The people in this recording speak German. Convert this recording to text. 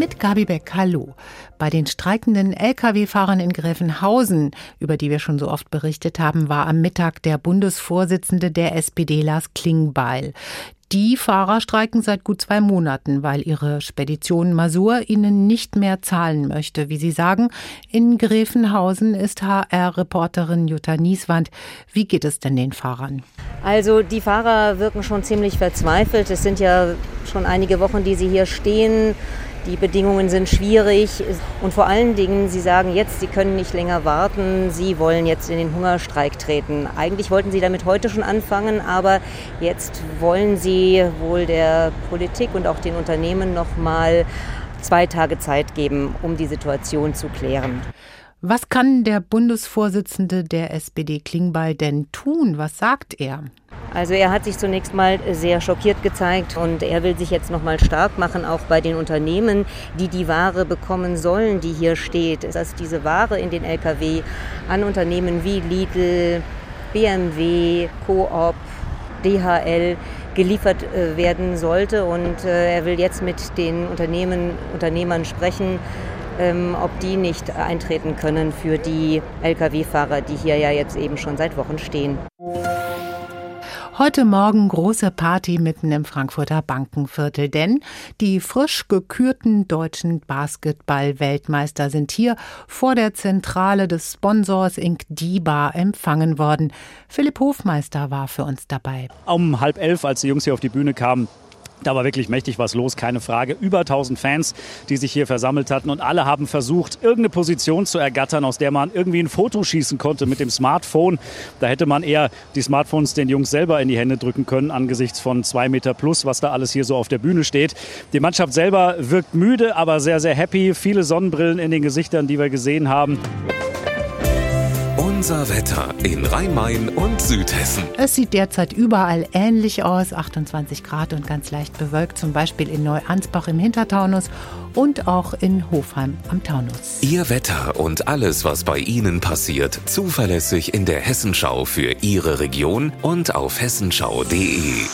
Mit Gabi Beck, hallo. Bei den streikenden Lkw-Fahrern in Gräfenhausen, über die wir schon so oft berichtet haben, war am Mittag der Bundesvorsitzende der SPD Lars Klingbeil. Die Fahrer streiken seit gut zwei Monaten, weil ihre Spedition Masur ihnen nicht mehr zahlen möchte. Wie Sie sagen, in Gräfenhausen ist HR-Reporterin Jutta Nieswand. Wie geht es denn den Fahrern? Also die Fahrer wirken schon ziemlich verzweifelt. Es sind ja schon einige Wochen, die sie hier stehen. Die Bedingungen sind schwierig und vor allen Dingen, Sie sagen jetzt, Sie können nicht länger warten, Sie wollen jetzt in den Hungerstreik treten. Eigentlich wollten Sie damit heute schon anfangen, aber jetzt wollen Sie wohl der Politik und auch den Unternehmen noch mal zwei Tage Zeit geben, um die Situation zu klären. Was kann der Bundesvorsitzende der SPD Klingbeil denn tun? Was sagt er? Also er hat sich zunächst mal sehr schockiert gezeigt und er will sich jetzt noch mal stark machen, auch bei den Unternehmen, die die Ware bekommen sollen, die hier steht. Dass diese Ware in den Lkw an Unternehmen wie Lidl, BMW, Coop, DHL geliefert äh, werden sollte. Und äh, er will jetzt mit den Unternehmen, Unternehmern sprechen, ähm, ob die nicht eintreten können für die Lkw-Fahrer, die hier ja jetzt eben schon seit Wochen stehen. Heute Morgen große Party mitten im Frankfurter Bankenviertel, denn die frisch gekürten deutschen Basketball-Weltmeister sind hier vor der Zentrale des Sponsors Inc. DIBA empfangen worden. Philipp Hofmeister war für uns dabei. Um halb elf, als die Jungs hier auf die Bühne kamen, da war wirklich mächtig was los, keine Frage. Über 1000 Fans, die sich hier versammelt hatten und alle haben versucht, irgendeine Position zu ergattern, aus der man irgendwie ein Foto schießen konnte mit dem Smartphone. Da hätte man eher die Smartphones den Jungs selber in die Hände drücken können, angesichts von zwei Meter plus, was da alles hier so auf der Bühne steht. Die Mannschaft selber wirkt müde, aber sehr, sehr happy. Viele Sonnenbrillen in den Gesichtern, die wir gesehen haben. Unser Wetter in Rhein-Main und Südhessen. Es sieht derzeit überall ähnlich aus. 28 Grad und ganz leicht bewölkt, zum Beispiel in Neuansbach im Hintertaunus und auch in Hofheim am Taunus. Ihr Wetter und alles, was bei Ihnen passiert, zuverlässig in der Hessenschau für Ihre Region und auf hessenschau.de.